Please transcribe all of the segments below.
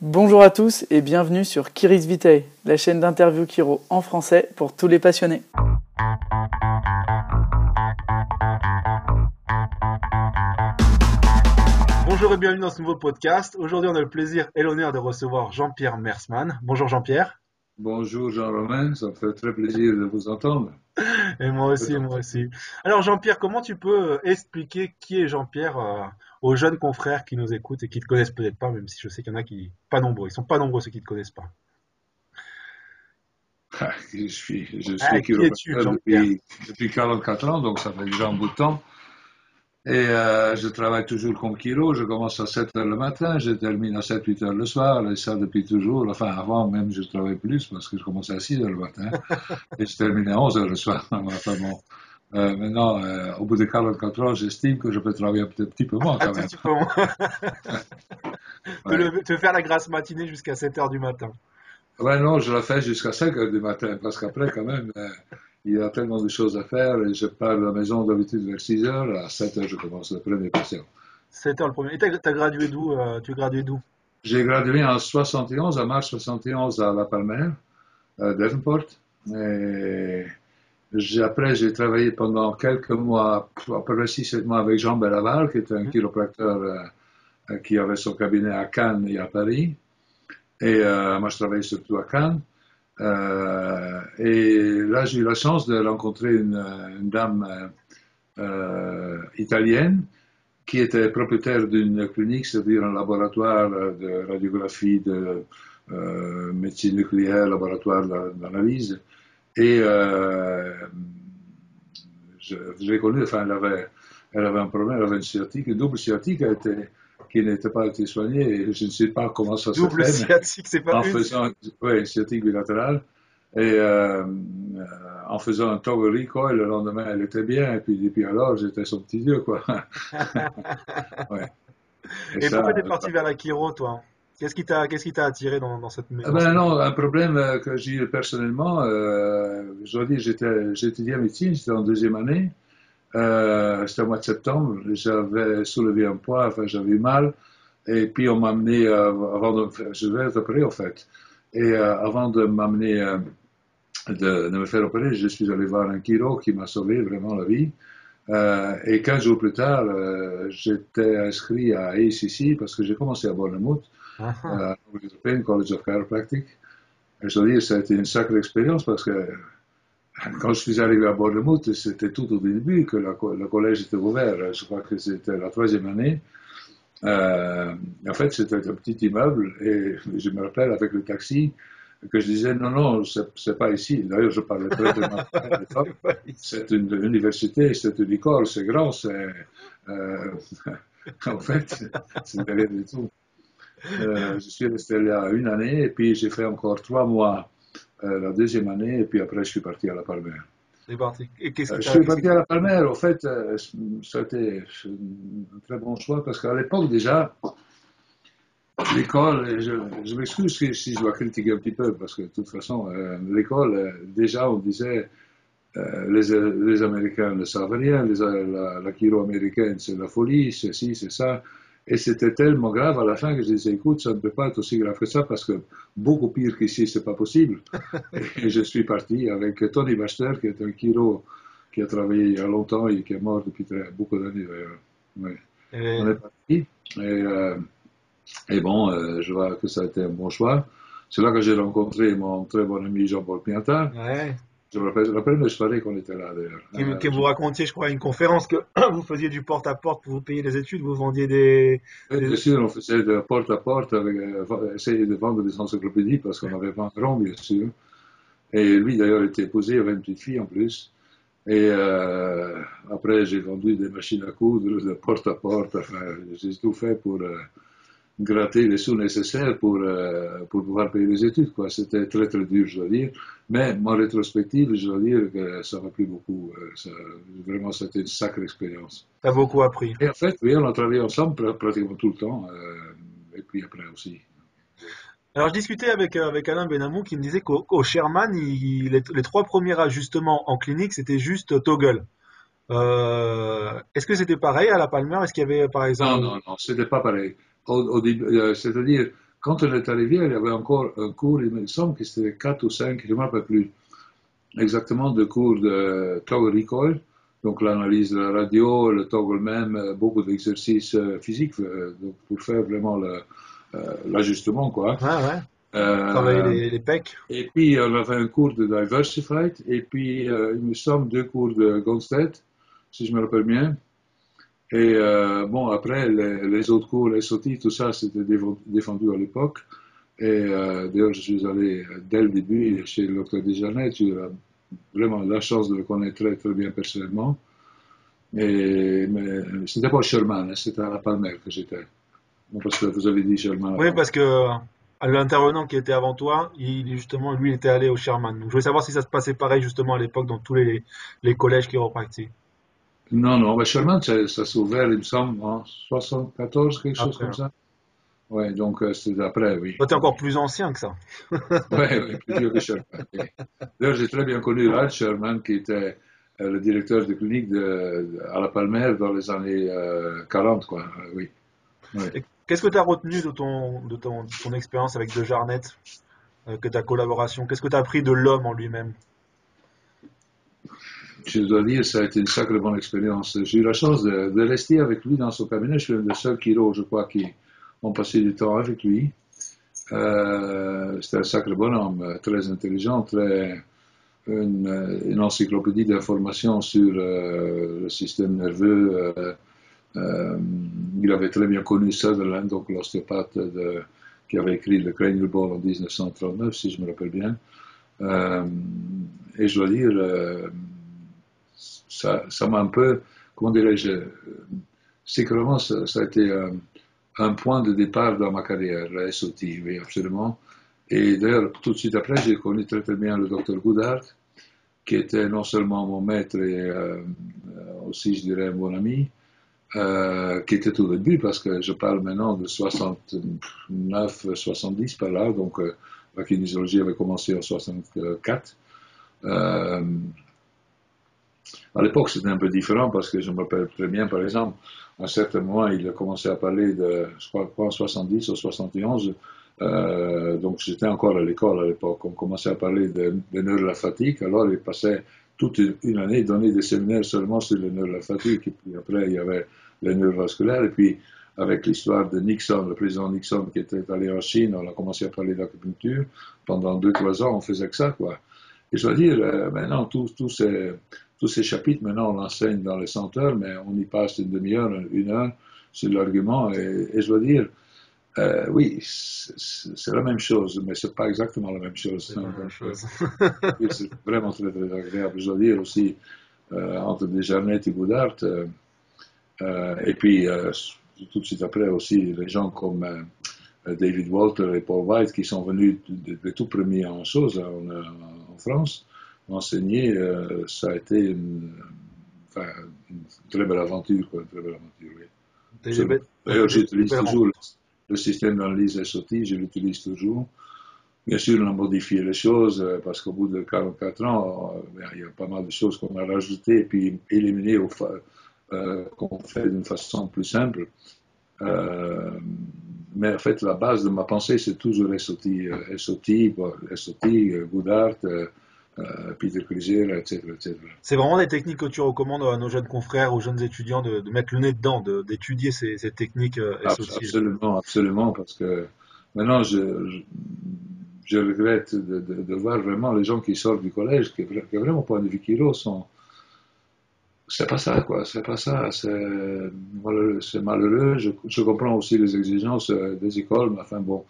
Bonjour à tous et bienvenue sur Kiris Vitae, la chaîne d'interview Kiro en français pour tous les passionnés. Bonjour et bienvenue dans ce nouveau podcast. Aujourd'hui, on a le plaisir et l'honneur de recevoir Jean-Pierre Mersman. Bonjour Jean-Pierre. Bonjour Jean-Romain, ça me fait très plaisir de vous entendre. Et moi aussi, moi aussi. Alors Jean-Pierre, comment tu peux euh, expliquer qui est Jean-Pierre euh, aux jeunes confrères qui nous écoutent et qui ne te connaissent peut-être pas, même si je sais qu'il y en a qui pas nombreux. Ils sont pas nombreux ceux qui ne te connaissent pas. Ah, je suis, je suis Ah, qui es-tu, Jean-Pierre depuis, depuis 44 ans, donc ça fait déjà un bout de temps. Et euh, je travaille toujours comme kilo. Je commence à 7 heures le matin, je termine à 7-8 heures le soir, et ça depuis toujours. Enfin, avant même, je travaillais plus parce que je commençais à 6 heures le matin et je terminais à 11 heures le soir. Enfin, bon. Euh, maintenant, euh, au bout de 44 ans, j'estime que je peux travailler un petit, peu moins Un quand même. petit peu moins. te, Ouais. te faire la grasse matinée jusqu'à 7 heures du matin. Ouais, non, je la fais jusqu'à 5 heures du matin, parce qu'après, quand même, il y a tellement de choses à faire, et je pars de la maison d'habitude vers 6 heures, à 7 heures, je commence le premier patient. 7 heures le premier. Et t'as as gradué d'où euh, Tu gradué d'où? J'ai gradué en 71, en mars 71, à La Palmer, à Devonport, et après, j'ai travaillé pendant quelques mois, à peu près 6-7 mois avec Jean Bellaval, qui était un chiropracteur euh, euh, qui avait son cabinet à Cannes et à Paris. Et euh, moi, je travaillais surtout à Cannes. Euh, et là, j'ai eu la chance de rencontrer une, dame euh, euh, italienne qui était propriétaire d'une clinique, c'est-à-dire un laboratoire de radiographie, de médecine nucléaire, laboratoire d'a- d'analyse. Et je, l'ai connue, enfin, elle avait, elle avait un problème, elle avait une sciatique, une double sciatique a été, qui n'était pas été soignée, et je ne sais pas comment ça se Double fait. mais- sciatique, c'est pas en une. faisant, ouais, sciatique bilatérale. Et euh, euh, en faisant un tower recoil, le lendemain, elle était bien. Et puis depuis alors, j'étais son petit dieu, quoi. ouais. Et ça, pourquoi t'es euh, parti vers la chiro, toi? Qu'est-ce qui t'a t'a attiré dans, dans cette Ah ben non, un problème que j'ai eu personnellement, euh, je j'étais, j'étudiais médecine, j'étais en deuxième année, euh, c'était au mois de septembre, j'avais soulevé un poids, enfin j'avais mal, et puis on m'a amené, euh, avant de me faire, je vais être opéré en fait, et euh, avant de m'amener, de, de me faire opérer, je suis allé voir un chiro qui m'a sauvé vraiment la vie, et 15 jours plus tard, j'étais inscrit à ACC parce que j'ai commencé à Bournemouth, Ah, ah. euh, au European College of Chiropractic. Et je dois dire, ça a été une sacrée expérience parce que quand je suis arrivé à Bournemouth, c'était tout au début que la le collège était ouvert. Je crois que c'était la troisième année. Euh, en fait, c'était un petit immeuble et je me rappelle avec le taxi que je disais non, non, c'est pas ici. D'ailleurs, je parlais très bien à l'époque. C'est une université, c'est une école, c'est grand, c'est. euh, en fait, c'est rien du tout. Euh, je suis resté là une année et puis j'ai fait encore trois mois la deuxième année et puis après je suis parti à la Palmer. Et qu'est-ce Euh, je suis parti à la Palmer, au fait, euh, ça a été un très bon choix parce qu'à l'époque déjà, l'école, je, je m'excuse si, si je dois critiquer un petit peu parce que de toute façon, euh, l'école, euh, déjà on disait euh, les, les Américains ne savent rien, les, la, la chiro américaine c'est la folie, c'est ci, c'est ça. Et c'était tellement grave à la fin que je disais, écoute, ça ne peut pas être aussi grave que ça parce que beaucoup pire qu'ici, c'est pas possible. et je suis parti avec Tony Baxter, qui est un chiro qui a travaillé il y a longtemps et qui est mort depuis très, beaucoup d'années d'ailleurs. Et- On est parti. Et, euh, et bon, euh, je vois que ça a été un bon choix. C'est là que j'ai rencontré mon très bon ami Jean-Paul Piantard. Ouais. Je me rappelle, je me rappelle qu'on était là d'ailleurs. Que, Euh, que vous racontiez, je crois, à une conférence que vous faisiez du porte-à-porte pour vous payer les études, vous vendiez des. Oui, bien sûr, on faisait de porte à porte avec, euh, essayer de vendre des encyclopédies parce qu'on avait pas un rond, bien sûr. Et lui, d'ailleurs, était épousé, il avait une petite fille en plus. Et euh, après, j'ai vendu des machines à coudre de porte à porte. Enfin, j'ai tout fait pour euh, gratter les sous nécessaires pour, euh, pour pouvoir payer les études. quoi. C'était très, très dur, je dois dire. Mais en rétrospective, je dois dire que ça m'a plu beaucoup. Euh, ça- vraiment, c'était une sacrée expérience. T'as beaucoup appris. Et en fait, oui, on a travaillé ensemble pr- pratiquement tout le temps, euh, et puis après aussi. Alors, je discutais avec, avec Alain Benamou qui me disait qu'au Sherman, il- les, les trois premiers ajustements en clinique, c'était juste toggle. Euh, Est-ce que c'était pareil à la Palmer? Est-ce qu'il y avait, par Non, exemple. non, non, c'était pas pareil. Au, au début, euh, c'est-à-dire, quand on est arrivé, il y avait encore un cours, il me semble que c'était 4 ou 5, je ne me rappelle plus exactement, de cours de toggle recoil, donc l'analyse de la radio, le toggle même, euh, beaucoup d'exercices euh, physiques donc pour faire vraiment l'ajustement. quoi. Ouais, ouais. Travailler les, pecs. Et puis, on avait un cours de Diversified, et puis, il me semble, deux cours de Gonstead, si je me rappelle bien. Et bon, après, les, autres cours, les SOT, tout ça, c'était défendu à l'époque. Et d'ailleurs, je suis allé dès le début chez le docteur Desjardins. J'ai vraiment la chance de le connaître très, très bien personnellement. Et, mais c'était pas Sherman, hein, c'était à la Palmer que j'étais. parce que vous avez dit Sherman. Oui, parce que l'intervenant qui était avant toi, il, justement, lui, il était allé au Sherman. Donc, je voulais savoir si ça se passait pareil, justement, à l'époque, dans tous les, les collèges chiropractiques. Non, non, mais Sherman, ça, ça s'est ouvert, il me semble, en 74, quelque chose comme ça. Oui, donc euh, c'est après, oui. Toi, tu es encore plus ancien que ça. oui, ouais, plus vieux que Sherman. D'ailleurs, j'ai très bien connu Ralph Sherman, qui était euh, le directeur de clinique de, à la Palmer dans les années 40, euh, quoi. oui. Qu'est-ce que tu as retenu de ton, de ton, ton expérience avec De Jarnet, que ta collaboration Qu'est-ce que tu as appris de l'homme en lui-même? Je dois dire, ça a été une sacrée bonne expérience. J'ai eu la chance de, rester avec lui dans son cabinet. Je suis le seul chiro, je crois, qui, on passait du temps avec lui. Euh, c'était un sacré bonhomme, très intelligent, très, une, encyclopédie d'informations sur euh, le système nerveux. Euh, il avait très bien connu Sutherland, donc l'ostéopathe qui avait écrit le Cranial Ball en 1939, si je me rappelle bien. et je dois dire, ça m'a un peu, comment dirais-je, secrètement, ça, ça a été un point de départ dans ma carrière, la SOT, oui, absolument. Et d'ailleurs, tout de suite après, j'ai connu très très bien le docteur Goudard, qui était non seulement mon maître et euh, aussi, je dirais, mon ami, euh, qui était au début, parce que je parle maintenant de 69, 70 par là, donc euh, la kinésiologie avait commencé en 64. À l'époque, c'était un peu différent parce que je me rappelle très bien, par exemple, à un certain moment, il a commencé à parler de, je crois, en 70 ou 71, euh, donc j'étais encore à l'école à l'époque, on commençait à parler de, de de la fatigue, alors il passait toute une année donner des séminaires seulement sur les nœuds de la fatigue, et puis après il y avait les neurovasculaires, et puis avec l'histoire de Nixon, le président Nixon qui était allé en Chine, on a commencé à parler d'acupuncture, pendant deux, trois ans on faisait que ça, quoi. Et je dois dire, euh, maintenant, tous ces tous ces chapitres, maintenant, on l'enseigne dans les senteurs, mais on y passe une demi-heure, une heure sur l'argument. Et, je dois dire, euh, oui, c'est la même chose, mais c'est pas exactement la même chose. C'est c'est vraiment très, très agréable. Je dois dire aussi, euh, entre Desjardins et Goudart, euh, euh, et puis tout de suite après aussi, les gens comme David Walter et Paul White qui sont venus de, tout premier en chose en, en France enseigner, euh, ça a été une, enfin, une, très belle aventure, quoi, une très belle aventure, oui. D'ailleurs, j'utilise toujours le, système d'analyse SOT, je l'utilise toujours. Bien sûr, on a modifié les choses euh, parce qu'au bout de 44 ans, euh, ben, il y a pas mal de choses qu'on a rajoutées et puis éliminées euh, qu'on fait d'une façon plus simple. Mais en fait, la base de ma pensée, c'est toujours SOT, SOT, SOT, Goudart, euh, Peter etc., C'est vraiment des techniques que tu recommandes à nos jeunes confrères, aux jeunes étudiants de, mettre le nez dedans, d'étudier ces, techniques euh, Absolument, absolument, parce que maintenant je, je, regrette de, voir vraiment les gens qui sortent du collège, qui, qui vraiment pas de Vikiro, sont. C'est pas ça, quoi, c'est pas ça, c'est malheureux. malheureux. Je, je, comprends aussi les exigences euh, des écoles, mais enfin bon,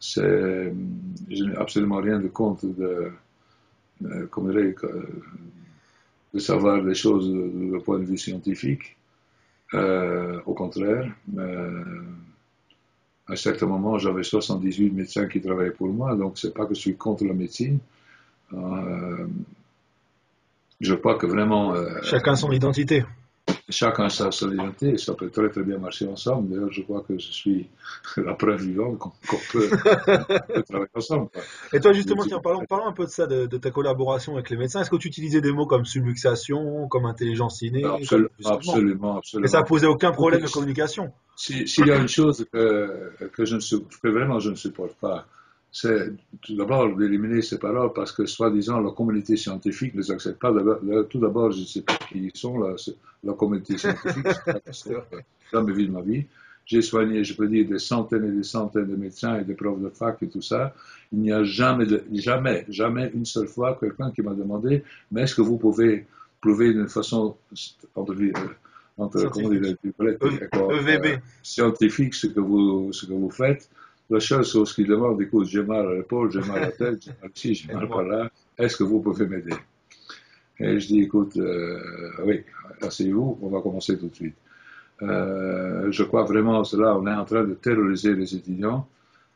c'est. Je n'ai absolument rien de compte de euh, comme dirais, de savoir les choses du point de vue scientifique. Euh, au contraire, euh, à un certain moment, j'avais 78 médecins qui travaillaient pour moi, donc c'est pas que je suis contre la médecine. Euh, je crois que vraiment. Chacun son identité. Chacun sa solidarité et ça peut très très bien marcher ensemble. D'ailleurs, je crois que je suis la preuve vivante qu'on peut, travailler ensemble. Et toi, justement, tiens, parlons, parlons, un peu de ça, de, ta collaboration avec les médecins. Est-ce que tu utilisais des mots comme subluxation, comme intelligence innée absolument, absolument, absolument, Et ça posait aucun problème de communication S'il y a une chose que, que, je ne, que vraiment je ne supporte pas, c'est tout d'abord d'éliminer ces paroles parce que, soi-disant, la communauté scientifique ne les accepte pas. Tout d'abord, je ne sais pas qui ils sont, la, la communauté scientifique, c'est jamais vu de ma vie. J'ai soigné, je peux dire, des centaines et des centaines de médecins et de profs de fac et tout ça. Il n'y a jamais, jamais, jamais une seule fois quelqu'un qui m'a demandé, mais est-ce que vous pouvez prouver d'une façon, entre, entre comment dire, EVB. Euh, scientifique ce que vous, ce que vous faites? La seule chose qu'il demande, écoute, j'ai mal à l'épaule, j'ai mal à la tête, j'ai mal ici, j'ai mal par là, est-ce que vous pouvez m'aider? Et je dis, écoute, euh, oui, asseyez-vous, on va commencer tout de suite. Euh, je crois vraiment cela, on est en train de terroriser les étudiants.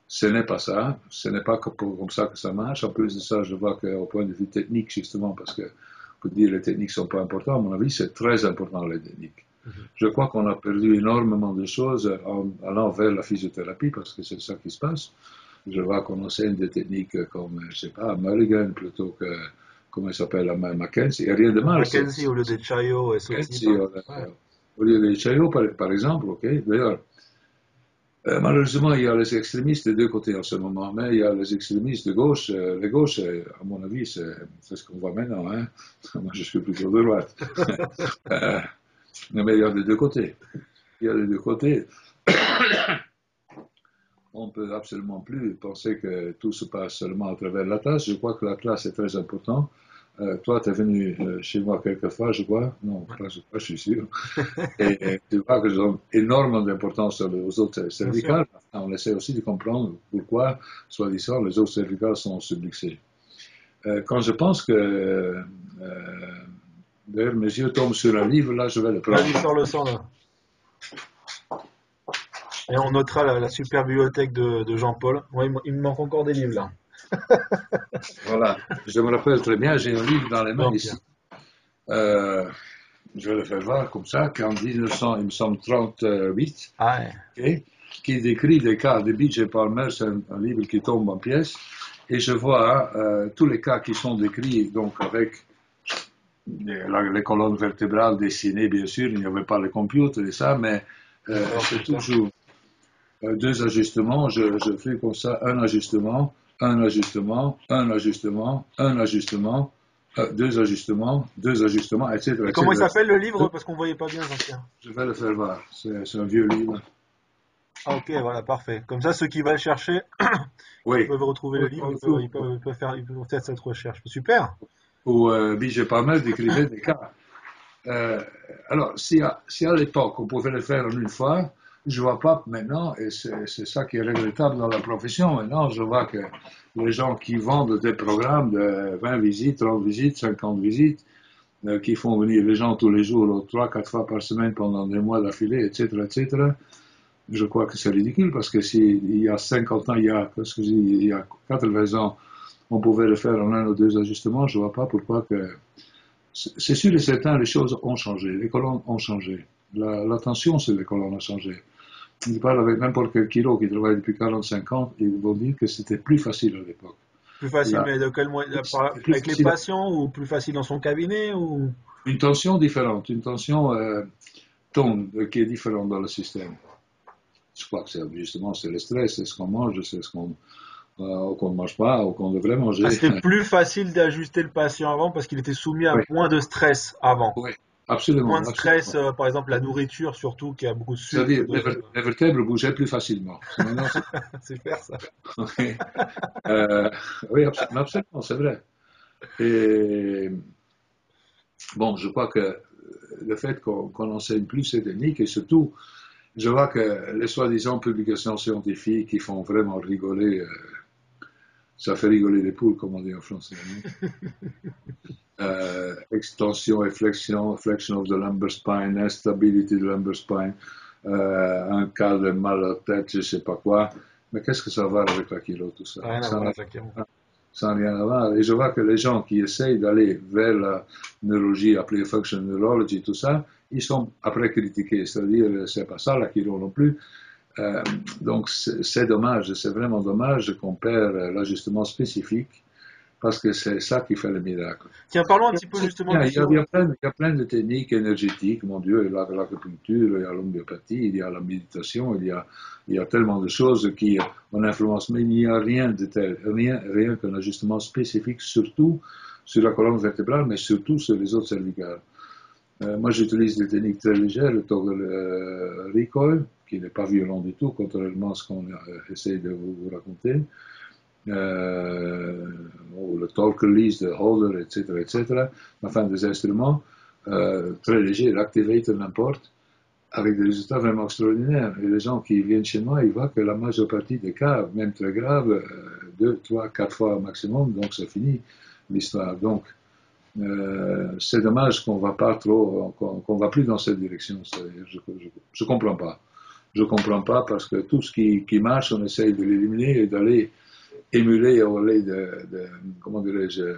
Ce n'est pas ça, ce n'est pas comme ça que ça marche. En plus de ça, je vois qu'au point de vue technique, justement, parce que on peut dire les techniques sont pas importantes, à mon avis, c'est très important les techniques. Je crois qu'on a perdu énormément de choses en allant vers la physiothérapie parce que c'est ça qui se passe. Je vois qu'on enseigne des techniques comme, je sais pas, Mulligan plutôt que, comment il s'appelle, Mackenzie. Il n'y a rien de mal. Mackenzie au lieu de Chayo et au lieu de Chayo, par, exemple, ok. D'ailleurs, euh, malheureusement, il y a les extrémistes des deux côtés en ce moment, mais il y a les extrémistes de gauche. Euh, les gauches, euh, à mon avis, c'est ce qu'on voit maintenant. Hein. Moi, je suis plutôt de droite. Mais il y a les deux côtés. Il y a les deux côtés. On ne peut absolument plus penser que tout se passe seulement à travers la classe. Je crois que la classe est très importante. Euh, toi, tu es venu euh, chez moi quelques fois, je crois. Non, pas, je, pas, je suis sûr. et, tu vois que je donne énormément d'importance aux autres cervicales. On essaie aussi de comprendre pourquoi, soi-disant, les autres cervicales sont subluxées. Euh, quand je pense que D'ailleurs, mes yeux tombent sur un livre, là, je vais le prendre. Vas-y, sors le sang, là. Et on notera la, super bibliothèque de, Jean-Paul. Moi, il, me manque encore des livres, là. voilà, je me rappelle très bien, j'ai un livre dans les mains ici. Euh, je vais le faire voir comme ça, qu'en 1900, il me semble 38, ah qui décrit des cas de BJ Palmer, c'est un, livre qui tombe en pièces, et je vois euh, tous les cas qui sont décrits, donc avec les colonnes vertébrales dessinées, bien sûr, il n'y avait pas le computer et ça, mais euh, c'est toujours euh, deux ajustements. Je, je, fais comme ça un ajustement, un ajustement, un ajustement, un ajustement, euh, deux ajustements, deux ajustements, etc. comment il s'appelle le livre? Parce qu'on ne voyait pas bien, Jean-Pierre. Je vais le faire voir. C'est un vieux livre. Ah, ok, voilà, parfait. Comme ça, ceux qui veulent chercher, ils peuvent retrouver le livre, ils peuvent, faire, ils peuvent faire cette recherche. Super où euh, BJ Palmer décrivait des cas. Euh, alors, si à, si à l'époque on pouvait le faire en une fois, je vois pas maintenant, et c'est ça qui est regrettable dans la profession, maintenant je vois que les gens qui vendent des programmes de 20 visites, 30 visites, 50 visites, euh, qui font venir les gens tous les jours, 3, 4 fois par semaine pendant des mois d'affilée, etc., etc., je crois que c'est ridicule parce que s'il y a 50 ans, il y a, ce que il y a 80 ans, on pouvait le faire en un ou deux ajustements, je ne vois pas pourquoi que... C'est sûr et certain, les choses ont changé, les colonnes ont changé. L'attention sur les colonnes a changé. Je parle avec n'importe quel kilo qui travaille depuis 45 ans, ils vont dire que c'était plus facile à l'époque. Plus facile, mais de quel moyen Avec les patients ou plus facile dans son cabinet ou? Une tension différente, une tension euh, tombe qui est différente dans le système. Je crois que c'est justement c'est le stress, c'est ce qu'on mange, c'est ce qu'on euh, qu'on ne mange pas ou qu'on devrait manger. Ah, c'était plus facile d'ajuster le patient avant parce qu'il était soumis à moins de stress avant. Oui, absolument. Moins de stress, euh, par exemple la nourriture surtout qui a beaucoup de sucre. C'est-à-dire les, vertèbres bougeaient plus facilement. C'est super ça. oui, euh, oui absolument, c'est vrai. Et bon, je crois que le fait qu'on qu enseigne plus ces techniques et surtout, je vois que les soi-disant publications scientifiques qui font vraiment rigoler ça fait rigoler les poules, comme on dit en français. euh, extension et flexion, flexion of the lumbar spine, instability of the lumbar spine, euh, un cas de mal à la tête, je ne sais pas quoi. Mais qu'est-ce que ça va avec la kilo, tout ça? Rien ça n'a rien à voir. Et je vois que les gens qui essayent d'aller vers la neurologie, appelée function neurology, tout ça, ils sont après critiqués. C'est-à-dire, c'est pas ça la Kiro non plus. Euh, donc c'est dommage, c'est vraiment dommage qu'on perd l'ajustement spécifique parce que c'est ça qui fait le miracle. Tiens, parlons un petit peu justement. Il y, a, il, y a plein, il y, a, plein, de techniques énergétiques, mon Dieu, il y a l'acupuncture, il y a l'homéopathie, il y a la méditation, il y a, il y a tellement de choses qui ont influence, mais il n'y a rien de tel, rien, rien qu'un ajustement spécifique, surtout sur la colonne vertébrale, mais surtout sur les autres cervicales. Euh, moi, j'utilise des techniques très légères, le toggle euh, recoil, qui n'est pas violent du tout, contrairement à ce qu'on euh, essaie de vous, raconter. Euh, le talk release, le holder, etc., etc. Enfin, des instruments euh, très légers, l'activator, n'importe, avec des résultats vraiment extraordinaires. Et les gens qui viennent chez moi, ils voient que la majeure partie des cas, même très graves, deux, trois, quatre fois au maximum, donc c'est fini l'histoire. Donc, c'est dommage qu'on va pas trop, qu'on va plus dans cette direction. Je, je, je comprends pas. Je comprends pas parce que tout ce qui, marche, on essaye de l'éliminer et d'aller émuler au de, de comment dirais-je, euh,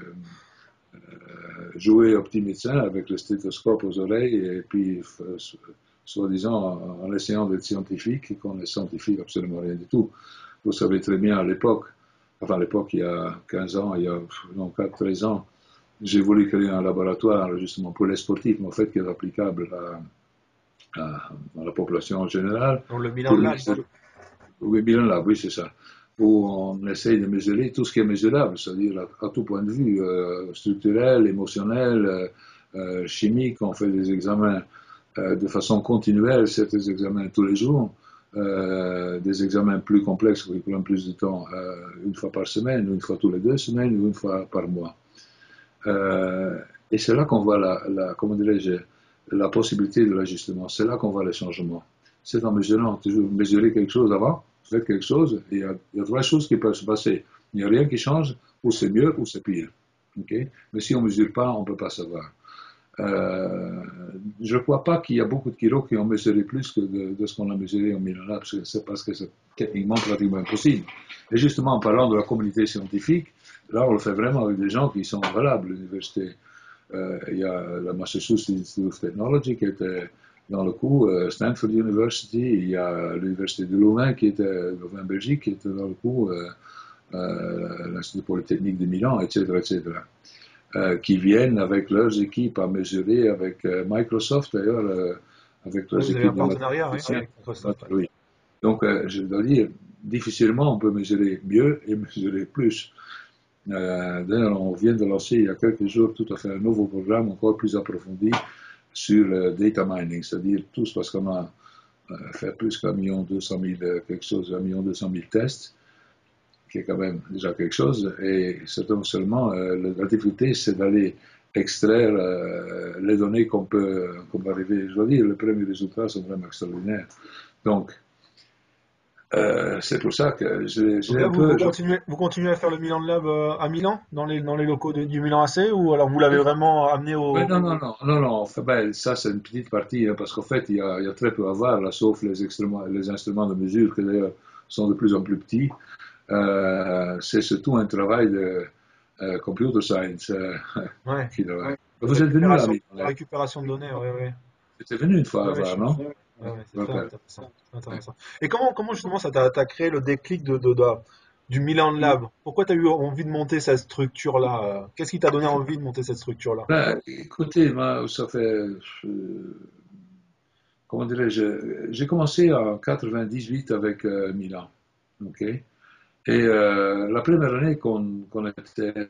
jouer au petit médecin avec le stéthoscope aux oreilles et puis, euh, soi-disant, en, essayant d'être scientifique, qu'on est scientifique absolument rien du tout. Vous savez très bien à l'époque, enfin à l'époque, il y a 15 ans, il y a non, 4, 13 ans, j'ai voulu créer un laboratoire justement pour les sportifs, mais en fait qui est applicable à, à, à la population en général. Dans le Milan Lab. Oui, Milan Lab, oui, c'est ça où on essaye de mesurer tout ce qui est mesurable, c'est-à-dire à, à, tout point de vue, euh, structurel, émotionnel, euh, euh, chimique. On fait des examens euh, de façon continuelle, certains examens tous les jours, des examens plus complexes qui prennent plus de temps, une fois par semaine, une fois tous les deux semaines, ou une fois par mois. et c'est là qu'on voit la, la comment dirais-je, la possibilité de l'ajustement. C'est là qu'on voit les changements. C'est en mesurant, toujours mesurer quelque chose avant, faites quelque chose, il y, a, trois choses qui peuvent se passer. Il n'y a rien qui change, ou c'est mieux, ou c'est pire. Okay? Mais si on ne mesure pas, on ne peut pas savoir. Euh, je ne crois pas qu'il y a beaucoup de kilos qui ont mesuré plus que de, ce qu'on a mesuré en Milan, parce que c'est parce que c'est techniquement pratiquement impossible. Et justement, en parlant de la communauté scientifique, là, on le fait vraiment avec des gens qui sont valables. L'université, euh, il y a la Massachusetts Institute of Technology qui était dans le coup, euh, Stanford University, il y a l'université de Louvain qui était Louvain Belgique qui était dans le coup, euh, l'Institut Polytechnique de Milan, etc., etc. Qui viennent avec leurs équipes à mesurer avec Microsoft d'ailleurs, avec leurs équipes. partenariat oui, avec Microsoft. Oui. Donc, je dois dire, difficilement on peut mesurer mieux et mesurer plus. D'ailleurs, on vient de lancer il y a quelques jours tout à fait un nouveau programme encore plus approfondi sur le data mining, c'est-à-dire tous parce qu'on a euh, fait plus qu'un million deux cent mille, quelque chose, un million deux cent mille tests, qui est quand même déjà quelque chose, et certainement seulement, euh, la difficulté, c'est d'aller extraire euh, les données qu'on peut, qu'on peut arriver. Je dois dire, les premiers résultats sont vraiment extraordinaires. Donc, euh, c'est pour ça que j'ai un vous, peu. Vous continuez, vous continuez, à faire le Milan Lab euh, à Milan, dans les, dans les locaux de, du Milan AC, ou alors vous l'avez vraiment amené au. Non, non, non, non, non. Enfin, ben, ça, c'est une petite partie, hein, parce qu'en fait, il y, a, il y, a, très peu à voir, là, sauf les, instruments, les instruments de mesure, qui d'ailleurs sont de plus en plus petits. Euh, c'est surtout un travail de euh, computer science. Euh, ouais. qui, ouais. Vous êtes venu à Milan. La récupération de données, oui, oui. Vous êtes venu une fois à voir, non? Ouais, ouais, c'est intéressant, intéressant. Et comment, comment justement ça t'a créé le déclic de, de, de du Milan Lab? Pourquoi tu as eu envie de monter cette structure-là? Qu'est-ce qui t'a donné envie de monter cette structure-là? ben, Écoutez, moi, ça fait. Euh, comment dirais-je J'ai commencé en 98 avec euh, Milan. ok? Et euh, la première année qu'on qu était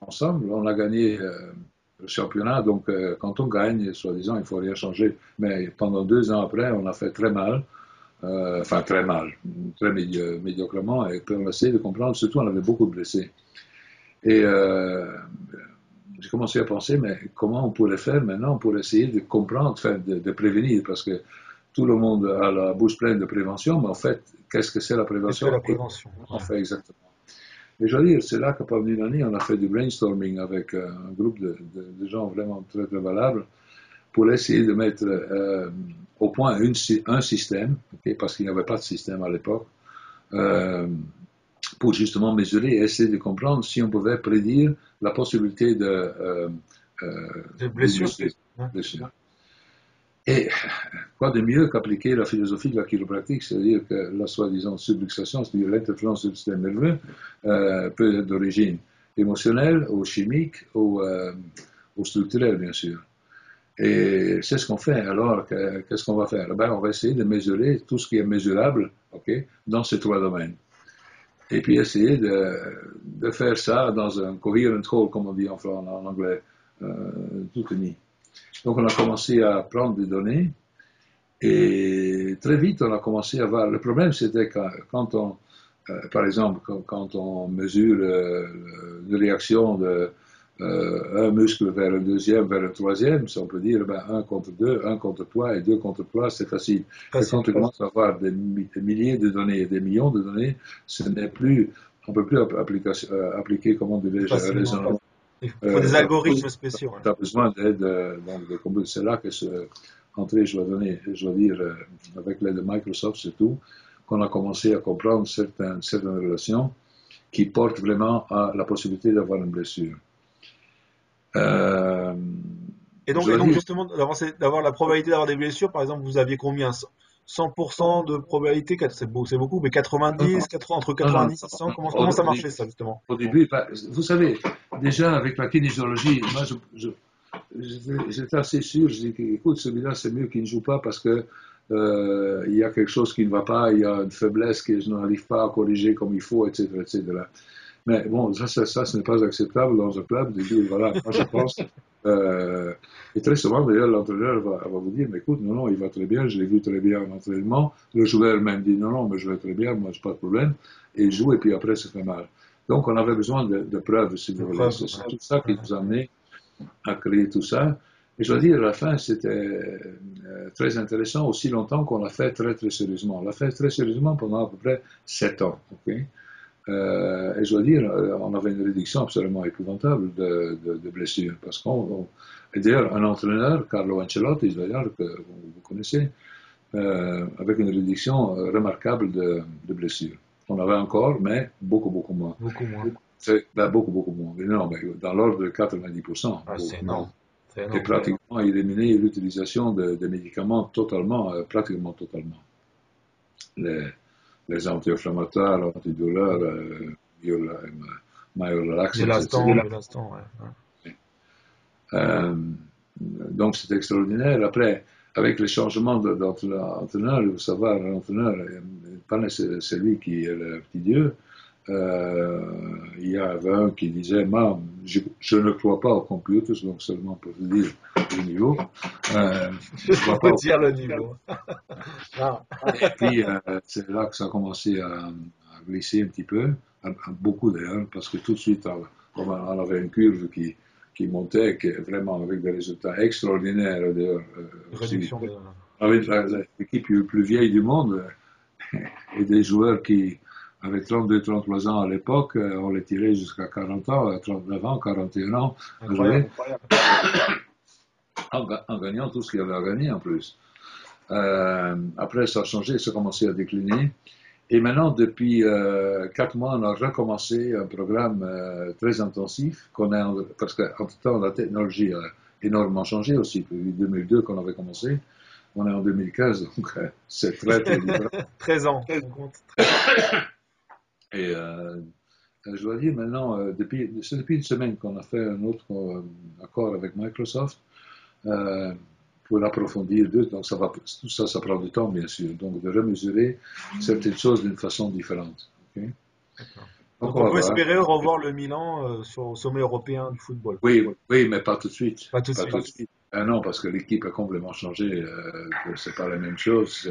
ensemble, on a gagné le championnat. Donc, euh, quand on gagne, soi-disant, il faut rien changer. Mais pendant deux ans après, on a fait très mal. Euh, enfin, très mal, très médi médiocrement. Et puis, on a essayé de comprendre. Surtout, on avait beaucoup de blessés. Et euh, j'ai commencé à penser, mais comment on pourrait faire maintenant pour essayer de comprendre, enfin, de, de, prévenir? Parce que tout le monde a la bouche pleine de prévention, mais en fait, qu'est-ce que c'est la prévention, la prévention? En fait, exactement. Et je veux dire, c'est là qu'à année, on a fait du brainstorming avec euh, un groupe de, de, de, gens vraiment très, très valables pour essayer de mettre euh, au point une, un système, okay, parce qu'il n'y avait pas de système à l'époque, euh, pour justement mesurer et essayer de comprendre si on pouvait prédire la possibilité de, de blessures. blessures. Et quoi de mieux qu'appliquer la philosophie de la chiropratique, c'est-à-dire que la soi-disant subluxation, c'est-à-dire l'interférence du système nerveux, euh, peut être d'origine émotionnelle ou chimique ou, euh, ou structurelle, bien sûr. Et c'est ce qu'on fait. Alors, qu'est-ce qu'on va faire? Ben, On va essayer de mesurer tout ce qui est mesurable ok, dans ces trois domaines. Et puis essayer de, faire ça dans un coherent whole, comme on dit en, en anglais, euh, tout uni. Donc on a commencé à prendre des données et très vite on a commencé à voir. Le problème c'était quand, quand on, euh, par exemple, quand, on mesure euh, une réaction de euh, un muscle vers un deuxième, vers un troisième, ça on peut dire ben, un contre deux, un contre trois et deux contre trois, c'est facile. Mais quand on commence à avoir des, milliers de données et des millions de données, ce n'est plus, on peut plus appliquer, appliquer comment dire, raisonnement il faut des euh, algorithmes spéciaux. Tu as besoin d'aide. Euh, c'est là que ce entrée, je dois donner, je dois dire, euh, avec l'aide de Microsoft surtout, qu'on a commencé à comprendre certaines, certaines relations qui portent vraiment à la possibilité d'avoir une blessure. et donc, justement, d'avoir la probabilité d'avoir des blessures, par exemple, vous aviez combien? 100% de probabilité, c'est beaucoup, mais 90, 80, entre 90 et 100, comment, comment ça marchait ça justement Au début, bah, vous savez, déjà avec la kinésiologie, moi j'étais assez sûr, je dis écoute, celui-là c'est mieux qu'il ne joue pas parce que euh, il y a quelque chose qui ne va pas, il y a une faiblesse que je n'arrive pas à corriger comme il faut, etc. etc. Mais bon, ça, ça, ça ce n'est pas acceptable dans un club de dire, voilà, moi je pense. Euh, et très souvent, d'ailleurs, l'entraîneur va, va, vous dire, mais écoute, non, non, il va très bien, je l'ai vu très bien en entraînement. Le joueur même dit, non, non, mais je vais très bien, moi, je pas de problème. Et il joue, et puis après, ça fait mal. Donc, on avait besoin de, de preuves, si vous voulez. C'est tout ça qui nous a amené à créer tout ça. Et je dois dire, à la fin, c'était euh, très intéressant, aussi longtemps qu'on l'a fait très, très sérieusement. On l'a fait très sérieusement pendant à peu près sept ans. Okay et je dois dire, euh, on avait une réduction absolument épouvantable de, de, de blessures. Parce qu'on, et d'ailleurs, un entraîneur, Carlo Ancelotti, d'ailleurs, que vous, connaissez, euh, avec une réduction euh, remarquable de, de, blessures. On avait encore, mais beaucoup, beaucoup moins. Beaucoup moins. Ben, beaucoup, beaucoup moins. Mais non, mais dans l'ordre de 90%. Ah, c'est énorme. Et pratiquement éliminer l'utilisation de, de, médicaments totalement, euh, pratiquement totalement. Les, les anti-inflammatoires, antidouleurs, euh, myolax. De l'instant, ouais. Euh, donc c'est extraordinaire. Après, avec les changements d'entraîneur, vous savez, l'entraîneur, c'est lui qui est le petit Dieu. Euh, il y avait un qui disait, moi, je, je, ne crois pas aux computers, donc seulement pour vous dire le niveau. Euh, je ne crois pas dire le niveau. Et puis, euh, c'est là que ça a commencé à, à, glisser un petit peu, à, beaucoup d'ailleurs, parce que tout de suite, on, on avait une curve qui, qui montait, qui, vraiment avec des résultats extraordinaires d'ailleurs. Euh, Réduction de... Avec l'équipe plus, plus vieille du monde et des joueurs qui avec 32-33 ans à l'époque, euh, on les tirait jusqu'à 40 ans, 39 ans, 41 ans, en, en, gagnant tout ce qu'il y avait à gagner en plus. Euh, après, ça a changé, ça a commencé à décliner. Et maintenant, depuis euh, 4 mois, on a recommencé un programme euh, très intensif, qu'on a, parce qu'entre-temps, la technologie a énormément changé aussi, depuis 2002 qu'on avait commencé. On est en 2015, donc euh, c'est très, très 13 ans. Et euh, je dois dire maintenant, euh, depuis, c'est depuis une semaine qu'on a fait un autre euh, accord avec Microsoft pour l'approfondir. Donc ça va, tout ça, ça prend du temps, bien sûr. Donc de remesurer certaines choses d'une façon différente. Okay? Donc, on, on peut espérer revoir le Milan sur, au sommet européen du football. Oui, oui, mais pas tout de suite. Pas tout de suite. Ah non, parce que l'équipe a complètement changé. Euh, c'est pas la même chose.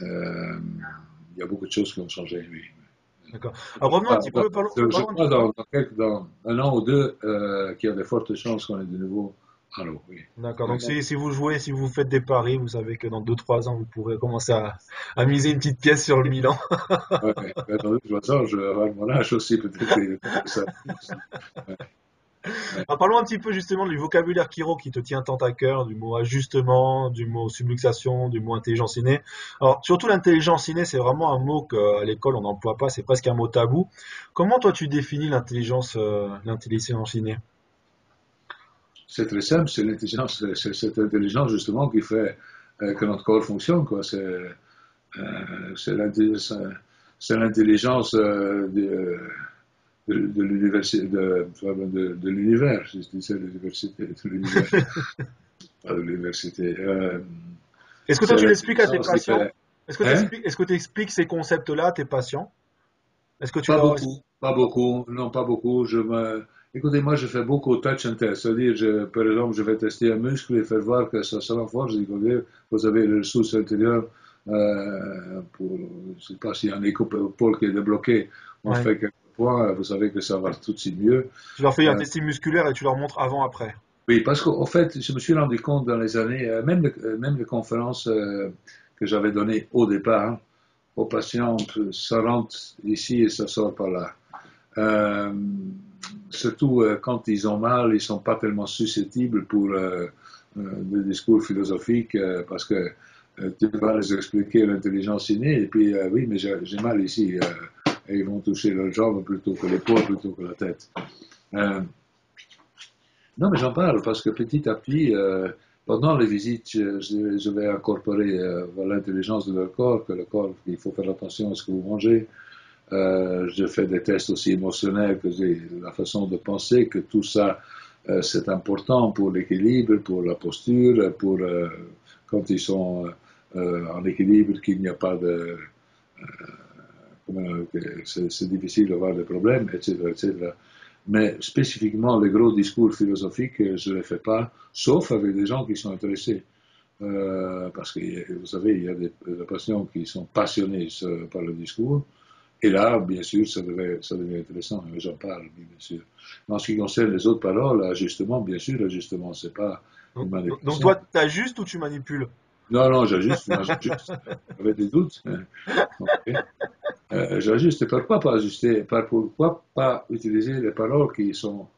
Il y a beaucoup de choses qui ont changé, oui. D'accord. Alors revenons un petit peu. Parlons, je crois dans, dans, quelques, dans, un an ou deux euh, qu'il y a de fortes chances qu'on ait de nouveau à l'eau. Oui. D'accord. Donc si, si, vous jouez, si vous faites des paris, vous savez que dans 2-3 ans, vous pourrez commencer à, à, miser une petite pièce sur le Milan. oui, mais dans 2-3 ans, je vais avoir mon âge aussi peut-être. parlons un petit peu justement du vocabulaire Kiro qui te tient tant à cœur, du mot ajustement, du mot subluxation, du mot intelligence innée. Alors surtout l'intelligence innée, c'est vraiment un mot qu'à l'école on n'emploie pas, c'est presque un mot tabou. Comment toi tu définis l'intelligence, euh, l'intelligence innée? C'est très simple, c'est l'intelligence, c'est cette intelligence justement qui fait euh, que notre corps fonctionne. Quoi. C'est, euh, c'est l'intelligence euh, de, de, de l'université, de, de, de, l'univers, je disais l'université, de l'univers, pas de l'université. Est-ce que toi tu l'expliques à tes patients Est-ce que tu expliques, est-ce que tu expliques ces concepts-là à tes patients? Est-ce que tu pas beaucoup, pas beaucoup, non pas beaucoup. Je me Écoutez, moi, je fais beaucoup de touch and test. C'est-à-dire, par exemple, je vais tester un muscle et faire voir que ça, ça fort. Je dis, vous avez le ressource intérieur euh, pour, je ne sais pas s'il y a un épaule qui est débloqué. On fait quelques vous savez que ça va tout de suite mieux. Tu leur fais un euh, test musculaire et tu leur montres avant-après. Oui, parce qu'en fait, je me suis rendu compte dans les années, euh, même, même les conférences que j'avais données au départ, aux patients, ça rentre ici et ça sort par là. Euh, surtout euh, quand ils ont mal, ils sont pas tellement susceptibles pour euh, euh des discours philosophiques parce que tu vas les expliquer l'intelligence innée et puis oui, mais j'ai mal ici et ils vont toucher leur jambe plutôt que l'épaule, plutôt que la tête. non, mais j'en parle parce que petit à petit, pendant les visites, je, vais incorporer l'intelligence de leur corps, que le corps, il faut faire attention à ce que vous mangez, euh, je fais des tests aussi émotionnels, que la façon de penser, que tout ça, euh, c'est important pour l'équilibre, pour la posture, pour euh, quand ils sont euh, en équilibre, qu'il n'y a pas de... c'est difficile d'avoir des problèmes, etc., etc. Mais spécifiquement, les gros discours philosophiques, je ne les fais pas, sauf avec des gens qui sont intéressés. parce que, vous savez, il y a des, des patients qui sont passionnés par le discours, et là, bien sûr, ça devient, ça devient intéressant, j'en parle, bien sûr. En ce qui concerne les autres paroles, l'ajustement, bien sûr, l'ajustement, c'est pas donc, donc toi, tu ajustes ou tu manipules? Non, non, j'ajuste, j'ajuste. Avec des doutes. Okay. Euh, j'ajuste. Pourquoi pas ajuster? Pourquoi pas utiliser les paroles qui sont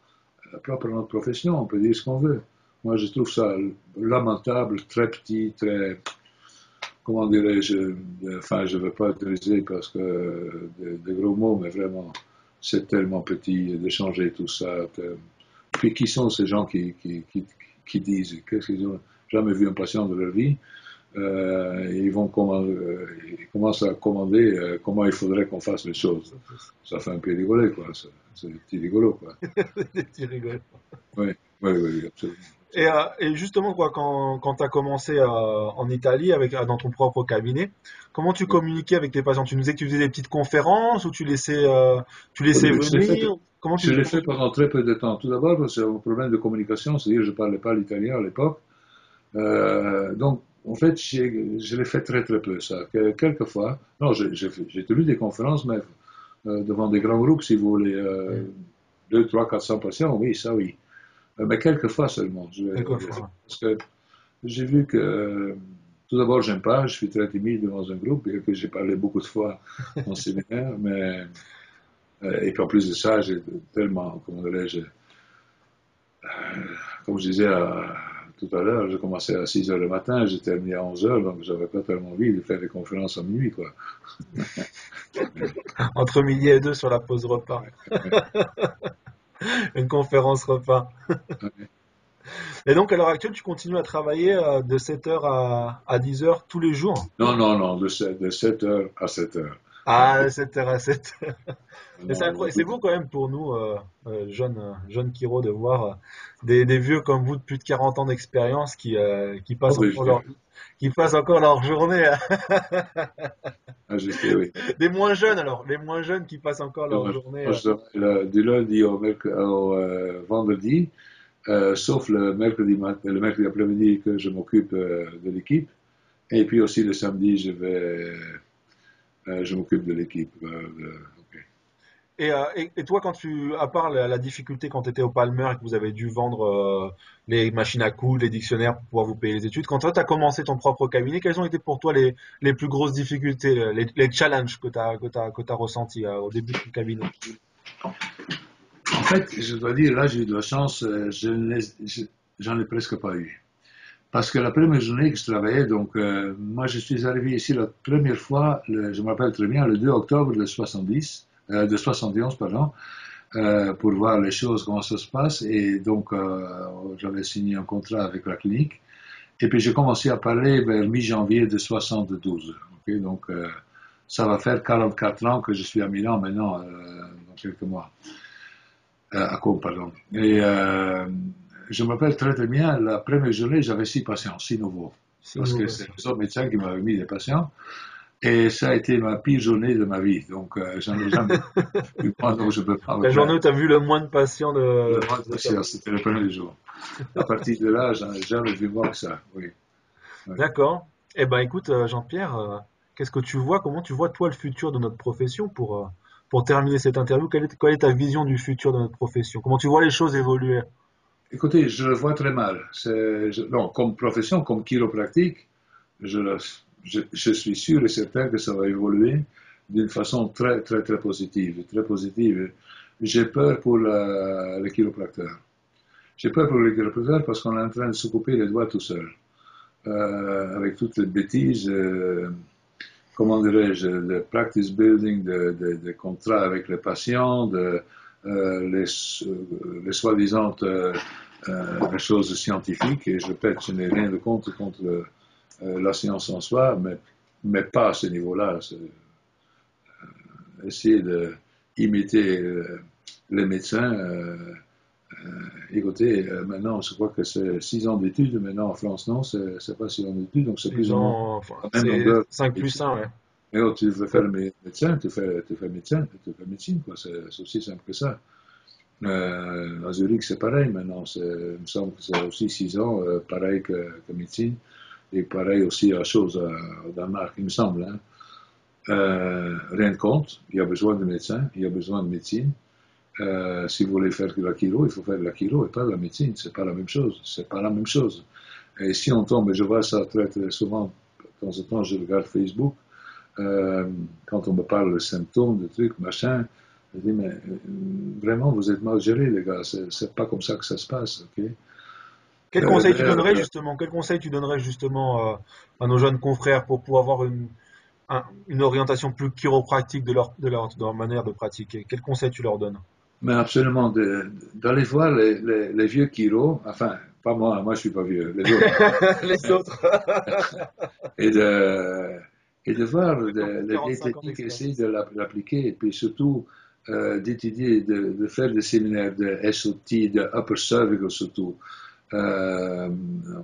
euh, propres à notre profession On peut dire ce qu'on veut. Moi, je trouve ça lamentable, très petit, très comment dirais-je, enfin, je ne veux pas utiliser parce que des, gros mots, mais vraiment, c'est tellement petit d'échanger tout ça. Puis qui sont ces gens qui, qui, qui, disent? Qu'est-ce qu'ils n'ont jamais vu un patient de leur vie euh, ils vont commander, euh, ils commencent à commander euh, comment il faudrait qu'on fasse les choses. Ça fait un peu rigoler, quoi. C'est des petits rigolos, quoi. des petits rigolos. Oui, oui, oui, absolument. Et, euh, et, justement, quoi, quand, quand tu as commencé en Italie avec, dans ton propre cabinet, comment tu communiquais avec tes patients? Tu nous disais que tu faisais des petites conférences ou tu laissais, tu laissais venir? Comment tu Je l'ai fait pendant très peu de temps. Tout d'abord, c'est un problème de communication, c'est-à-dire que je ne parlais pas l'italien à l'époque. Donc, en fait, je l'ai fait très très peu, ça. Quelquefois, non, j'ai tenu des conférences, mais devant des grands groupes, si vous voulez, 2, 3, 400 patients, oui, ça oui. Euh, mais quelques fois seulement. Parce que j'ai vu que, tout d'abord, j'aime pas, je suis très timide dans un groupe, et que j'ai parlé beaucoup de fois en séminaire, mais, euh, et puis en plus de ça, j'ai tellement, comment dirais-je, euh, comme je disais tout à l'heure, j'ai commencé à 6 heures le matin, j'ai terminé à 11 heures, donc j'avais pas tellement envie de faire des conférences à minuit, quoi. Entre midi et deux sur la pause repas. une conférence repas. Et donc, à l'heure actuelle, tu continues à travailler euh, de 7h à, à 10h tous les jours? Non, non, non, de, 7, de 7h à 7h. Ah, 7h à 7h. C'est beau quand même pour nous, euh, euh jeunes, euh, jeunes Kiro, de voir des, des, vieux comme vous de plus de 40 ans d'expérience qui, qui, passent oh, encore leur, qui passent encore leur journée. ah, oui. Des moins jeunes alors, les moins jeunes qui passent encore leur journée. du lundi au, au vendredi, sauf le mercredi, le mercredi après-midi que je m'occupe de l'équipe. Et puis aussi le samedi, je vais euh, je m'occupe de l'équipe. Euh, euh, et, et, toi, quand tu, à part la, difficulté quand tu étais au Palmer et que vous avez dû vendre les machines à coudre, les dictionnaires pour pouvoir vous payer les études, quand toi tu as commencé ton propre cabinet, quelles ont été pour toi les, les plus grosses difficultés, les, les challenges que tu as, que as, que as ressentis au début de ton cabinet? En fait, je dois dire, là j'ai eu de la chance, je j'en ai presque pas eu. Parce que la première journée que je travaillais, donc euh, moi je suis arrivé ici la première fois, je me rappelle très bien, le 2 octobre de 70, euh, de 71, pardon. euh, pour voir les choses, comment ça se passe. Et donc, euh, j'avais signé un contrat avec la clinique. Et puis, j'ai commencé à parler vers mi-janvier de 72. donc, euh, ça va faire 44 ans que je suis à Milan maintenant, dans quelques mois. à Côme, pardon. Et je me rappelle très, très bien, la première journée, j'avais six patients, six nouveaux. parce que c'est le seul médecin qui m'avait mis des patients. Et ça a été ma pire journée de ma vie. Donc, euh, j'en ai jamais eu donc je peux pas. La journée où tu as vu le moins de patients de. Le moins de patients, c'était le premier jour. À partir de là, j'en ai jamais vu moins que ça. Oui. D'accord. Eh ben, écoute, euh, Jean-Pierre, euh, qu'est-ce que tu vois? Comment tu vois, toi, le futur de notre profession pour, pour terminer cette interview? Quelle est, quelle est ta vision du futur de notre profession? Comment tu vois les choses évoluer? Écoutez, je le vois très mal. non, comme profession, comme chiropractique, je suis sûr et certain que ça va évoluer d'une façon très, très, très positive. Très positive. J'ai peur pour le chiropracteur. J'ai peur pour le chiropracteur parce qu'on est en train de se couper les doigts tout seul. Euh, avec toutes les bêtises, euh, comment dirais-je, de practice building, de, de, contrats avec les patients, de euh, les, les soi-disant choses scientifiques. Et je répète, je n'ai rien de contre contre euh, la science en soi, mais, mais pas à ce niveau-là. Euh, essayer d'imiter euh, les médecins. écoutez, maintenant, je crois que c'est 6 ans d'études. Maintenant, en France, non, c'est pas 6 ans d'études, donc c'est plus ou moins. 5 plus 1, ouais. Mais oh, tu veux faire médecin, tu fais, tu fais médecin, tu fais médecine, quoi. C'est aussi simple que ça. Euh, à Zurich, c'est pareil maintenant. Il me semble que c'est aussi 6 ans, pareil que, médecine. Et pareil aussi la chose au Danemark, il me semble. Hein. Euh, rien de compte, il y a besoin de médecins, il y a besoin de médecine. Euh, si vous voulez faire de la chiro, il faut faire de la chiro et pas de la médecine. C'est pas la même chose. C'est pas la même chose. Et si on tombe, et je vois ça très, très souvent, de temps en temps, je regarde Facebook, euh, quand on me parle de symptômes, de trucs, machin, je dis, mais vraiment, vous êtes mal gérés, les gars. C'est pas comme ça que ça se passe, ok? Quel euh, conseil tu donnerais justement? Quel conseil tu donnerais justement euh, à nos jeunes confrères pour pouvoir avoir une, une orientation plus chiropractique de leur, de, leur, de leur manière de pratiquer? Quel conseil tu leur donnes? Mais absolument, d'aller voir les, les, vieux chiro, enfin, pas moi, moi je suis pas vieux, les autres. les autres. et, de, et de voir les vieilles techniques, essayer de l'appliquer, et puis surtout euh, d'étudier, de, de, faire des séminaires de SOT, de Upper Cervical surtout euh,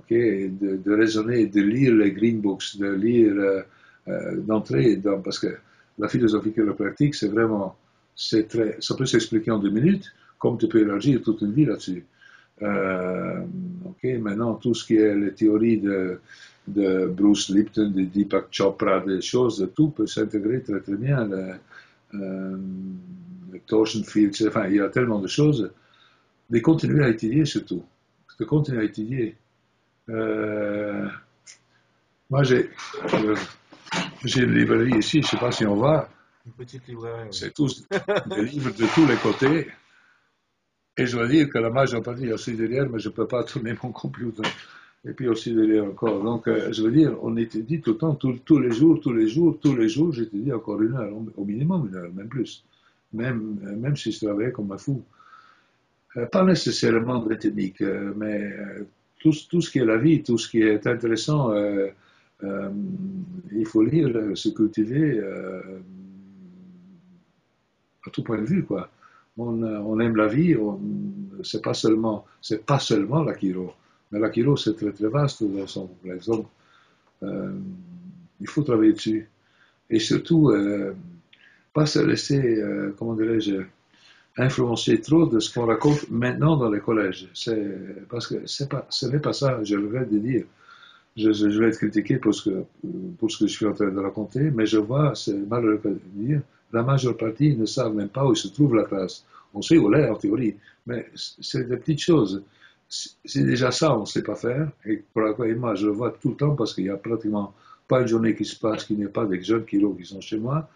de, de, raisonner, de lire les green books, de lire, euh, euh d'entrer dans, parce que la philosophie chiropractique, c'est vraiment, c'est très, ça peut s'expliquer en deux minutes, comme tu peux élargir toute une vie là-dessus. Euh, ok, maintenant, tout ce qui est les théories de, de Bruce Lipton, de Deepak Chopra, des choses, tout peut s'intégrer très très bien. Le, euh, le torsion field, enfin, il y a tellement de choses. De continuer à étudier surtout de continuer à étudier. Euh, moi, j'ai, j'ai une librairie ici, je ne sais pas si on voit. Une petite librairie. C'est tous des livres de tous les côtés. Et je dois dire que la majeure partie est aussi derrière, mais je ne peux pas tourner mon computer. Et puis aussi derrière encore. Donc, euh, je veux dire, on étudie tout le temps, tous les jours, tous les jours, tous les jours, j'étudie encore une heure, au minimum une heure, même plus. Même, même si je travaillais comme un fou. Euh, pas nécessairement de technique, euh, mais euh, tout, ce qui est la vie, tout ce qui est intéressant, il faut lire, se cultiver à tout point de vue, quoi. On, aime la vie, c'est pas seulement, c'est pas seulement la chiro, la chiro c'est très très vaste dans son complexe. Donc, il faut travailler dessus. Et surtout, pas se laisser, comment dirais-je, influencer trop de ce qu'on raconte maintenant dans les collèges. Parce que ce n'est pas ça, je vais de dire. Je, vais être critiqué pour ce, que, je suis en train de raconter, mais je vois, c'est malheureux de dire, la majeure partie ne savent même pas où se trouve la classe. On sait où elle est en théorie, mais c'est des petites choses. C'est déjà ça, on ne sait pas faire. Et pour la moi, je le vois tout le temps parce qu'il n'y a pratiquement pas une journée qui se passe qu'il n'y ait pas des jeunes qui sont chez moi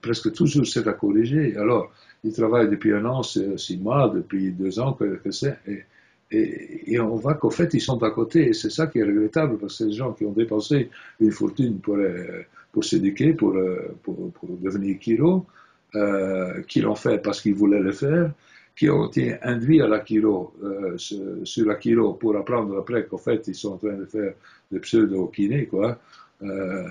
presque toujours c'est à corriger. Alors, ils travaillent depuis un an, six mois, depuis deux ans, que, c'est. Et, on voit qu'au fait, ils sont à côté. Et c'est ça qui est regrettable, parce que des gens qui ont dépensé une fortune pour, euh, s'éduquer, pour, euh, pour, devenir chiro. euh, qui l'ont fait parce qu'ils voulaient le faire, qui ont été induits à l'Akiro, euh, sur l'Akiro pour apprendre après qu'en fait ils sont en train de faire des pseudo-kinés, quoi. Euh,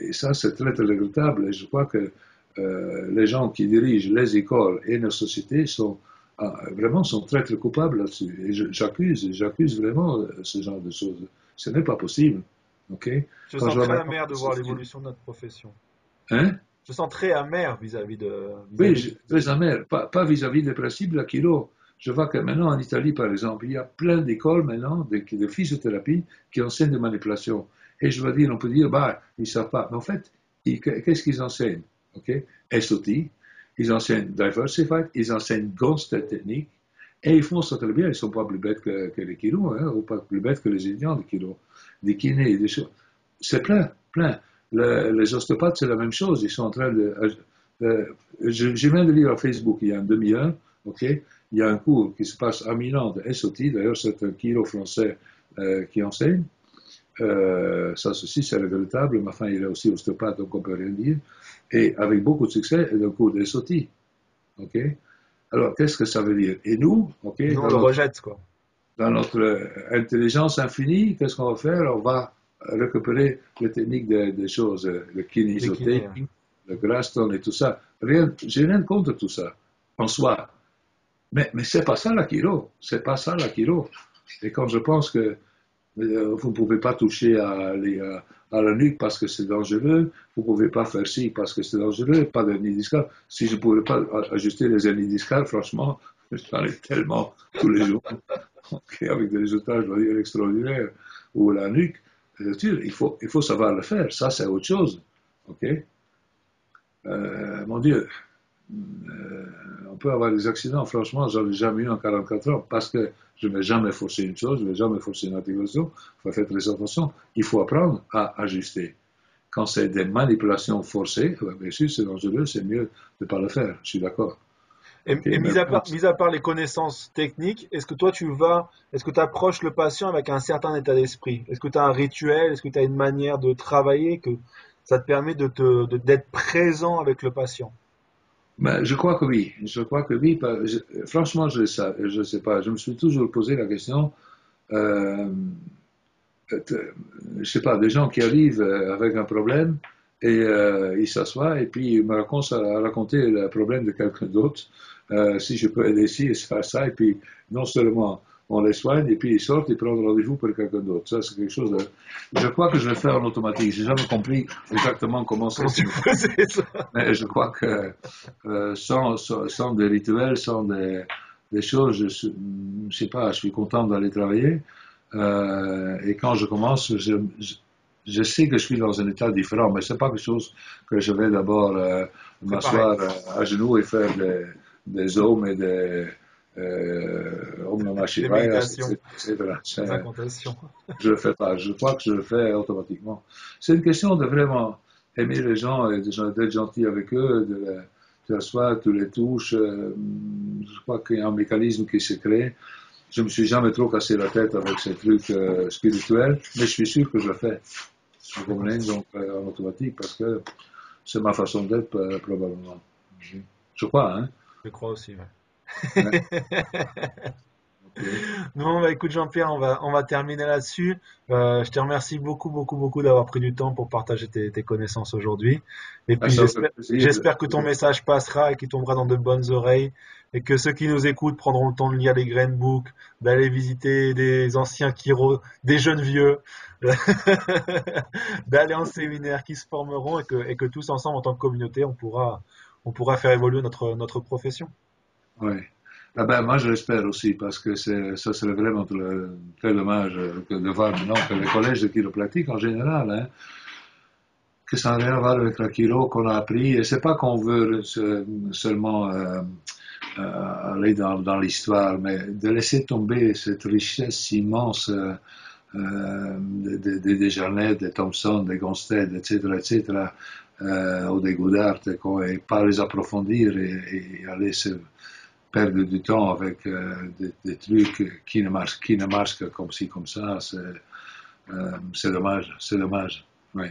et ça, c'est très, très regrettable. Et je crois que euh, les gens qui dirigent les écoles et nos sociétés sont ah, vraiment sont très, très coupables là-dessus. Et j'accuse, j'accuse vraiment ce genre de choses. Ce n'est pas possible. ok? Je sens très amer de voir l'évolution de notre profession. Hein? Je sens très amer vis-à-vis de. oui, très amer. Pas vis-à-vis des principes de l'Akiro. Je vois que maintenant en Italie, par exemple, il y a plein d'écoles maintenant de, de, physiothérapie qui enseignent des manipulations. Et je veux dire, on peut dire, bah, ils ne savent pas. Mais en fait, qu'est-ce qu'ils enseignent? Ok? SOT, ils enseignent Diversified, ils enseignent Gonstead technique, et ils font ça très bien. Ils ne sont pas plus bêtes que, les kilos, hein, ou pas plus bêtes que les Indiens de kilos, des kinés, des choses. C'est plein, plein les ostéopathes, c'est la même chose. Ils sont en train de. Euh, je, viens de lire à Facebook il y a une demi-heure, ok? Il y a un cours qui se passe à Milan de SOT, d'ailleurs c'est un kilo français euh, qui enseigne. Euh, ça, ceci, c'est regrettable, mais enfin, il est aussi ostéopathe, donc on peut rien dire. Et avec beaucoup de succès, un cours de SOT. ok? Alors, qu'est-ce que ça veut dire? Et nous, ok nous, on le rejette, quoi. Dans notre intelligence infinie, qu'est-ce qu'on va faire? On va récupérer les techniques des, choses, le kinésotaping, le Graston et tout ça. Rien, j'ai rien contre tout ça, en soi. Mais, mais c'est pas ça la kilo. C'est pas ça la kilo. Et quand je pense que euh, vous ne pouvez pas toucher à, à, la nuque parce que c'est dangereux, vous ne pouvez pas faire ci parce que c'est dangereux, pas d'hernie discale. Si je ne pouvais pas ajuster les hernies discales, franchement, j'en ai tellement tous les jours, avec des résultats, je dois dire, extraordinaires, ou la nuque il faut, savoir le faire. Ça, c'est autre chose. Euh, Mon Dieu, euh, on peut avoir des accidents. Franchement, j'en ai jamais eu en 44 ans parce que je ne vais jamais forcer une chose, je ne vais jamais forcer une articulation. Il faut faire très attention. Il faut apprendre à ajuster. Quand c'est des manipulations forcées, bien sûr, c'est dangereux, c'est mieux de ne pas le faire. Je suis d'accord. Et, mis, à part, mis, à part, les connaissances techniques, est-ce que toi tu vas, est-ce que tu approches le patient avec un certain état d'esprit? Est-ce que tu as un rituel? Est-ce que tu as une manière de travailler que ça te permet de d'être présent avec le patient? Ben, je crois que oui. Je crois que oui. franchement, je ne je sais pas. Je me suis toujours posé la question. Euh, je sais pas, des gens qui arrivent avec un problème et euh, ils s'assoient et puis ils me racontent, raconter le problème de quelqu'un d'autre. Euh, si je peux aider ici et faire ça, et puis non seulement on les soigne, et puis ils sortent et prennent rendez-vous pour quelqu'un d'autre. Ça, c'est quelque chose de... Je crois que je vais faire en automatique. J'ai jamais compris exactement comment ça se fait. Mais je crois que euh, sans, sans, des rituels, sans des, des choses, je, ne sais pas, je suis content d'aller travailler. Euh, et quand je commence, je, je, sais que je suis dans un état différent, mais c'est pas quelque chose que je vais d'abord euh, m'asseoir à genoux et faire des des hommes et des euh, hommes non etc. Je le fais pas. Je crois que je le fais automatiquement. C'est une question de vraiment aimer les gens et d'être gentil avec eux, de les asseoir, tu les touches. Euh, je crois qu'il y a un mécanisme qui se crée. Je me suis jamais trop cassé la tête avec ces trucs euh, spirituels, mais je suis sûr que je le fais. donc euh, en automatique parce que c'est ma façon d'être euh, probablement. Je crois, hein. Je crois aussi, ouais. Non, bah, écoute Jean-Pierre, on va, on va terminer là-dessus. Je te remercie beaucoup, beaucoup, beaucoup d'avoir pris du temps pour partager tes, connaissances aujourd'hui. Et puis ah, j'espère que ton message passera et qu'il tombera dans de bonnes oreilles et que ceux qui nous écoutent prendront le temps de lire les grain books, d'aller visiter des anciens Kiro, des jeunes vieux, d'aller en séminaire qui se formeront et que, et que tous ensemble en tant que communauté on pourra, on pourra faire évoluer notre, notre profession. Oui. Ah ben, moi, je l'espère aussi, parce que ça serait vraiment très dommage de voir maintenant que les collèges de chiropratique en général, hein, que ça n'a rien à voir avec la chiro qu'on a appris. Et c'est pas qu'on veut seulement euh, euh, aller dans, dans l'histoire, mais de laisser tomber cette richesse immense euh, des de, de, des Thompson, des Gonstead, etc., etc., euh, ou des Goudart, et pas les approfondir et, aller se perdre du temps avec euh, des, trucs qui ne marchent, qui ne marchent que comme ci, comme ça, c'est euh, dommage, c'est dommage, oui.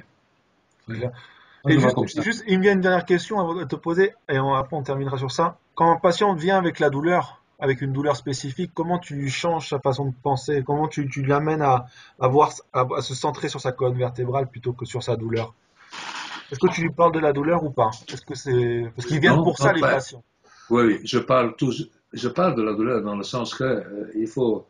Juste, il me vient une dernière question à te poser, et après on terminera sur ça. Quand un patient vient avec la douleur, avec une douleur spécifique, comment tu changes sa façon de penser? Comment tu, tu l'amènes à, à, voir, à, se centrer sur sa colonne vertébrale plutôt que sur sa douleur? Est-ce que tu lui parles de la douleur ou pas? Est-ce que c'est parce qu'ils viennent pour ça les patients. Oui, oui, je parle je parle de la douleur dans le sens que euh, il faut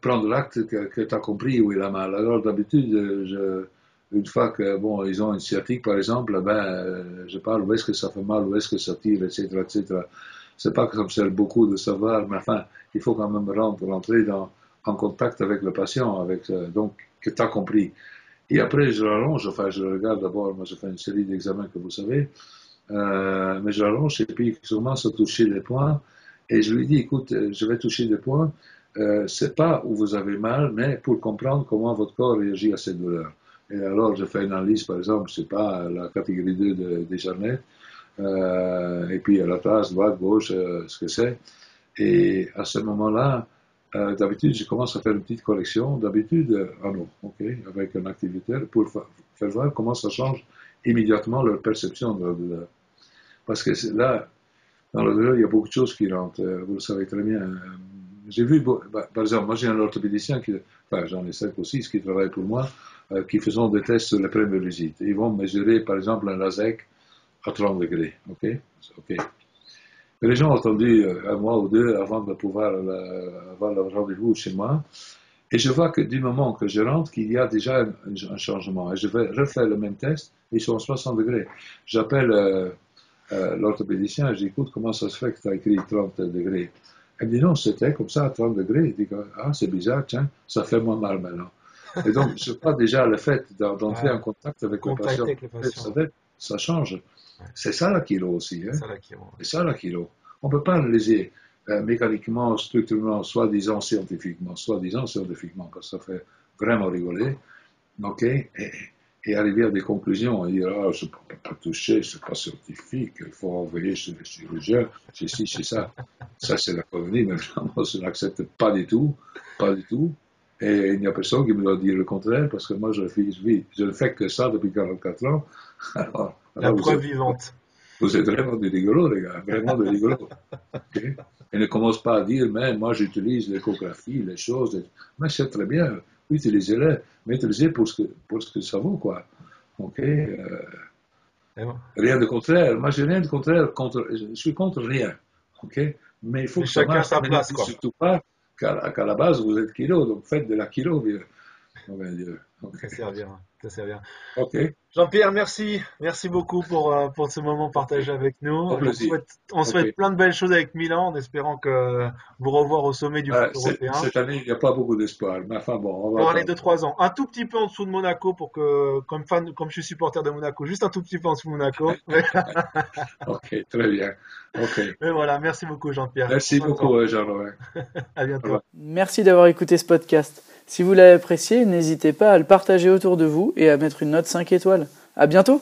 prendre l'acte que, que tu as compris où il a mal. Alors d'habitude, je, une fois que bon, ils ont une sciatique par exemple, ben, euh, je parle où est-ce que ça fait mal, où est-ce que ça tire, etc., etc c'est pas que ça me sert beaucoup de savoir, mais enfin, il faut quand même rentrer dans, en contact avec le patient, euh, donc, que tu as compris. Et après, je l'allonge, enfin, je regarde d'abord, moi, je fais une série d'examens que vous savez, euh, mais je l'allonge et puis commence à toucher les points, et je lui dis, écoute, je vais toucher des points, c'est pas où vous avez mal, mais pour comprendre comment votre corps réagit à cette douleur. Et alors, je fais une analyse, par exemple, c'est pas la catégorie 2 de, des jarnettes, euh, et puis à la place, droite, gauche, euh, ce que c'est. Et à ce moment-là, euh, d'habitude, je commence à faire une petite correction, d'habitude en eau, ok, avec un activateur, pour faire voir comment ça change immédiatement leur perception de douleur. Parce que là, dans douleur, il y a beaucoup de choses qui rentrent, vous le savez très bien. J'ai vu, bah, par exemple, moi j'ai un orthopédicien, qui, enfin j'en ai cinq ou six qui travaillent pour moi, qui font des tests sur premières visites. Ils vont mesurer, par exemple, un LASEC à 30 degrés. OK? OK. Les gens ont attendu euh, un mois ou deux avant de pouvoir avoir le rendez-vous chez moi. Et je vois que du moment que je rentre, qu'il y a déjà un, changement. Et je vais refaire le même test, ils sont à 60 degrés. J'appelle euh, euh, l'orthopédicien et je dis, écoute, comment ça se fait que tu as écrit 30 degrés? Elle me dit, non, c'était comme ça à 30 degrés. Je dis, ah, c'est bizarre, tiens, ça fait moins mal maintenant. Et donc, je crois déjà le fait d'entrer en contact avec le patient, ça change. C'est ça la kilo aussi. Hein? C'est ça la kilo. On ne peut pas analyser euh, mécaniquement, structurellement, soit-disant scientifiquement, soit-disant scientifiquement, parce que ça fait vraiment rigoler. OK et, arriver à des conclusions et dire ah, je ne peux pas toucher, ce n'est pas scientifique, il faut envoyer chez le chirurgien, c'est ci, c'est ça. Ça, c'est la colonie, mais moi, je n'accepte pas du tout, pas du tout. Et il n'y a personne qui me doit dire le contraire, parce que moi, je, je ne fais que ça depuis 44 ans. Alors, la preuve vivante. Vous êtes vraiment des rigolos, les gars, vraiment des rigolos. Et ne commence pas à dire, mais moi j'utilise l'échographie, les choses. Mais c'est très bien, utilisez-les, mais utilisez pour ce que, pour ce que ça vaut, quoi. Ok euh, Rien de contraire. Moi, j'ai rien de contraire contre. Je suis contre rien. Ok Mais il faut que chacun sa place, quoi. Surtout pas qu'à la base, vous êtes kilo, donc faites de la kilo, vieux. Oh, ça servira. Ça servira. Ok. Jean-Pierre, merci. Merci beaucoup pour, euh, pour ce moment partagé avec nous. On souhaite, on souhaite plein de belles choses avec Milan en espérant que vous revoir au sommet du foot européen. Cette année, il n'y a pas beaucoup d'espoir. Mais enfin, bon, on va. Pour aller de 3 ans. Un tout petit peu en dessous de Monaco pour que, comme fan, comme je suis supporter de Monaco, juste un tout petit peu en dessous de Monaco. ok, très bien. Ok. Et voilà, merci beaucoup, Jean-Pierre. Merci beaucoup, euh, Jean-Laurent. à bientôt. Merci d'avoir écouté ce podcast. Si vous l'avez apprécié, n'hésitez pas à le partager autour de vous et à mettre une note 5 étoiles. À bientôt!